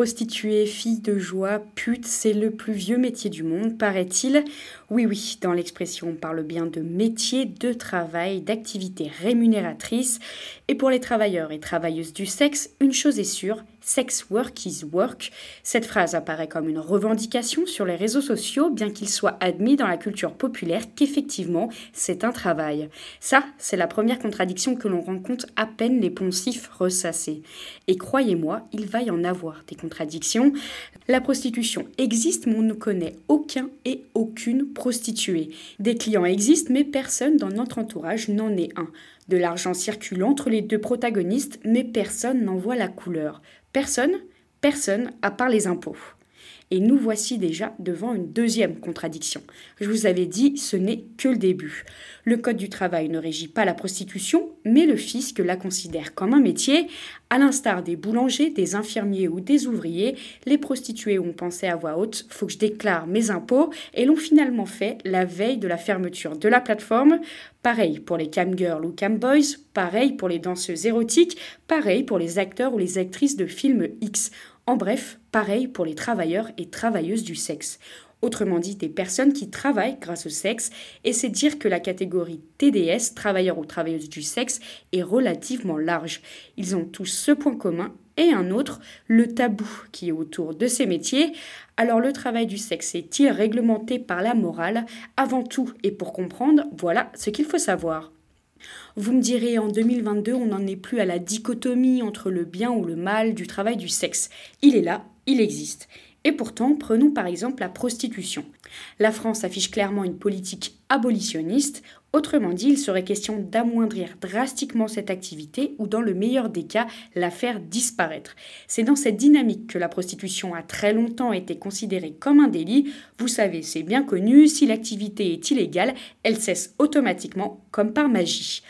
Prostituée, fille de joie, pute, c'est le plus vieux métier du monde, paraît-il. Oui, oui, dans l'expression, on parle bien de métier, de travail, d'activité rémunératrice. Et pour les travailleurs et travailleuses du sexe, une chose est sûre, Sex work is work. Cette phrase apparaît comme une revendication sur les réseaux sociaux, bien qu'il soit admis dans la culture populaire qu'effectivement c'est un travail. Ça, c'est la première contradiction que l'on rencontre à peine les poncifs ressassés. Et croyez-moi, il va y en avoir des contradictions. La prostitution existe, mais on ne connaît aucun et aucune prostituée. Des clients existent, mais personne dans notre entourage n'en est un. De l'argent circule entre les deux protagonistes, mais personne n'en voit la couleur. Personne, personne à part les impôts. Et nous voici déjà devant une deuxième contradiction. Je vous avais dit, ce n'est que le début. Le Code du travail ne régit pas la prostitution, mais le fisc la considère comme un métier. À l'instar des boulangers, des infirmiers ou des ouvriers, les prostituées ont pensé à voix haute faut que je déclare mes impôts et l'ont finalement fait la veille de la fermeture de la plateforme. Pareil pour les camgirls ou camboys, pareil pour les danseuses érotiques, pareil pour les acteurs ou les actrices de films X. En bref, pareil pour les travailleurs et travailleuses du sexe. Autrement dit, des personnes qui travaillent grâce au sexe, et c'est dire que la catégorie TDS, travailleurs ou travailleuses du sexe, est relativement large. Ils ont tous ce point commun et un autre, le tabou qui est autour de ces métiers. Alors le travail du sexe est-il réglementé par la morale? Avant tout, et pour comprendre, voilà ce qu'il faut savoir. Vous me direz, en 2022, on n'en est plus à la dichotomie entre le bien ou le mal du travail du sexe. Il est là, il existe. Et pourtant, prenons par exemple la prostitution. La France affiche clairement une politique abolitionniste, autrement dit, il serait question d'amoindrir drastiquement cette activité ou dans le meilleur des cas, la faire disparaître. C'est dans cette dynamique que la prostitution a très longtemps été considérée comme un délit. Vous savez, c'est bien connu, si l'activité est illégale, elle cesse automatiquement comme par magie.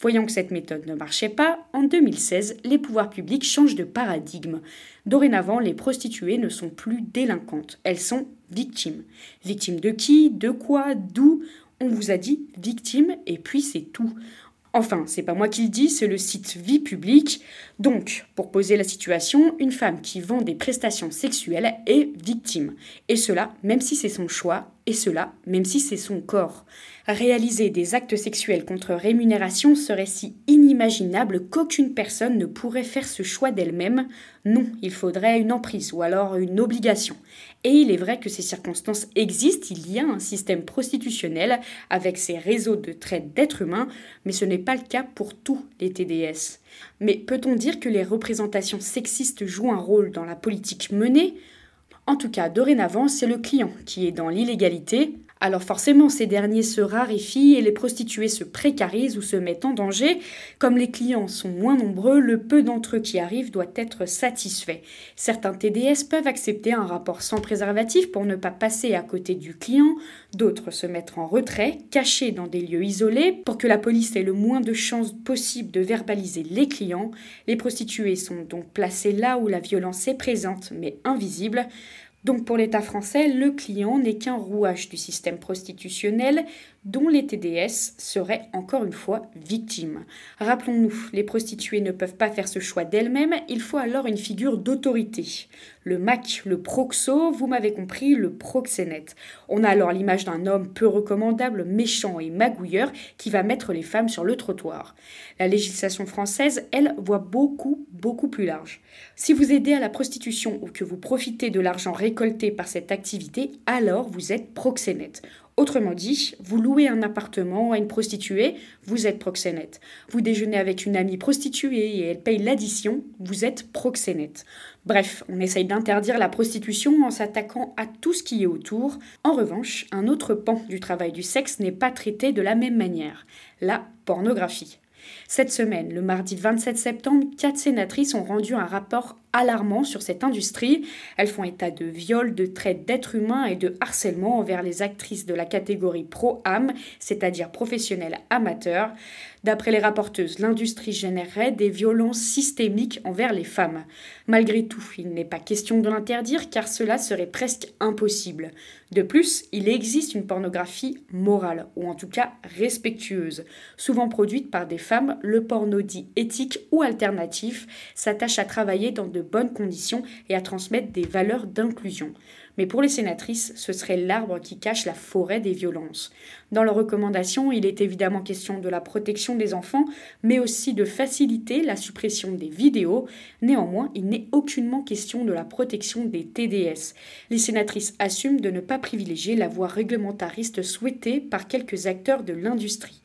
Voyant que cette méthode ne marchait pas, en 2016, les pouvoirs publics changent de paradigme. Dorénavant, les prostituées ne sont plus délinquantes, elles sont victimes. Victimes de qui? De quoi? D'où? Vous a dit victime et puis c'est tout. Enfin, c'est pas moi qui le dis, c'est le site Vie publique. Donc, pour poser la situation, une femme qui vend des prestations sexuelles est victime. Et cela, même si c'est son choix, et cela, même si c'est son corps. Réaliser des actes sexuels contre rémunération serait si inimaginable qu'aucune personne ne pourrait faire ce choix d'elle-même. Non, il faudrait une emprise ou alors une obligation. Et il est vrai que ces circonstances existent, il y a un système prostitutionnel avec ses réseaux de traite d'êtres humains, mais ce n'est pas le cas pour tous les TDS. Mais peut-on dire que les représentations sexistes jouent un rôle dans la politique menée? En tout cas, dorénavant, c'est le client qui est dans l'illégalité, alors forcément, ces derniers se raréfient et les prostituées se précarisent ou se mettent en danger. Comme les clients sont moins nombreux, le peu d'entre eux qui arrivent doit être satisfait. Certains TDS peuvent accepter un rapport sans préservatif pour ne pas passer à côté du client, d'autres se mettre en retrait, cachés dans des lieux isolés pour que la police ait le moins de chances possible de verbaliser les clients. Les prostituées sont donc placées là où la violence est présente mais invisible. Donc pour l'État français, le client n'est qu'un rouage du système prostitutionnel dont les TDS seraient encore une fois victimes. Rappelons-nous, les prostituées ne peuvent pas faire ce choix d'elles-mêmes, il faut alors une figure d'autorité. Le MAC, le proxo, vous m'avez compris, le proxénète. On a alors l'image d'un homme peu recommandable, méchant et magouilleur qui va mettre les femmes sur le trottoir. La législation française, elle, voit beaucoup, beaucoup plus large. Si vous aidez à la prostitution ou que vous profitez de l'argent récolté par cette activité, alors vous êtes proxénète. Autrement dit, vous louez un appartement à une prostituée, vous êtes proxénète. Vous déjeunez avec une amie prostituée et elle paye l'addition, vous êtes proxénète. Bref, on essaye d'interdire la prostitution en s'attaquant à tout ce qui est autour. En revanche, un autre pan du travail du sexe n'est pas traité de la même manière, la pornographie. Cette semaine, le mardi 27 septembre, quatre sénatrices ont rendu un rapport alarmant sur cette industrie. Elles font état de viols, de traite d'êtres humains et de harcèlement envers les actrices de la catégorie pro-am, c'est-à-dire professionnelles amateurs. D'après les rapporteuses, l'industrie générerait des violences systémiques envers les femmes. Malgré tout, il n'est pas question de l'interdire car cela serait presque impossible. De plus, il existe une pornographie morale, ou en tout cas respectueuse. Souvent produite par des femmes, le porno dit éthique ou alternatif s'attache à travailler dans de bonnes conditions et à transmettre des valeurs d'inclusion. Mais pour les sénatrices, ce serait l'arbre qui cache la forêt des violences. Dans leurs recommandations, il est évidemment question de la protection des enfants, mais aussi de faciliter la suppression des vidéos. Néanmoins, il n'est aucunement question de la protection des TDS. Les sénatrices assument de ne pas privilégier la voie réglementariste souhaitée par quelques acteurs de l'industrie.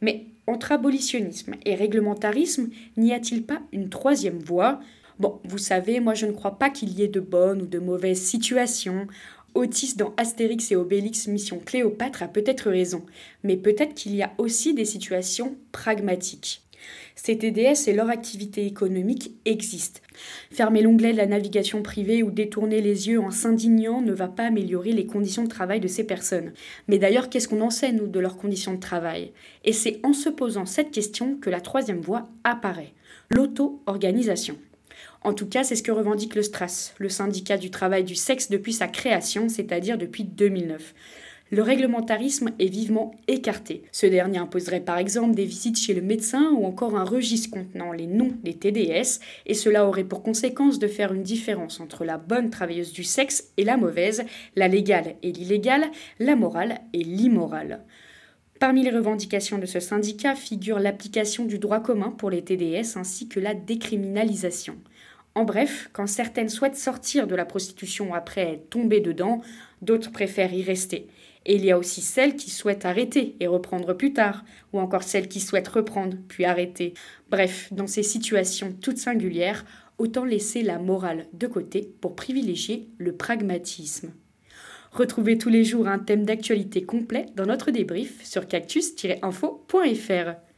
Mais entre abolitionnisme et réglementarisme, n'y a-t-il pas une troisième voie? Bon, vous savez, moi je ne crois pas qu'il y ait de bonnes ou de mauvaises situations. Otis dans Astérix et Obélix Mission Cléopâtre a peut-être raison, mais peut-être qu'il y a aussi des situations pragmatiques. Ces TDS et leur activité économique existent. Fermer l'onglet de la navigation privée ou détourner les yeux en s'indignant ne va pas améliorer les conditions de travail de ces personnes. Mais d'ailleurs, qu'est-ce qu'on en sait, nous, de leurs conditions de travail? Et c'est en se posant cette question que la troisième voie apparaît l'auto-organisation. En tout cas, c'est ce que revendique le STRAS, le syndicat du travail du sexe depuis sa création, c'est-à-dire depuis 2009. Le réglementarisme est vivement écarté. Ce dernier imposerait par exemple des visites chez le médecin ou encore un registre contenant les noms des TDS, et cela aurait pour conséquence de faire une différence entre la bonne travailleuse du sexe et la mauvaise, la légale et l'illégale, la morale et l'immorale. Parmi les revendications de ce syndicat figure l'application du droit commun pour les TDS ainsi que la décriminalisation. En bref, quand certaines souhaitent sortir de la prostitution après tombées dedans, d'autres préfèrent y rester. Et il y a aussi celles qui souhaitent arrêter et reprendre plus tard, ou encore celles qui souhaitent reprendre puis arrêter. Bref, dans ces situations toutes singulières, autant laisser la morale de côté pour privilégier le pragmatisme. Retrouvez tous les jours un thème d'actualité complet dans notre débrief sur cactus-info.fr.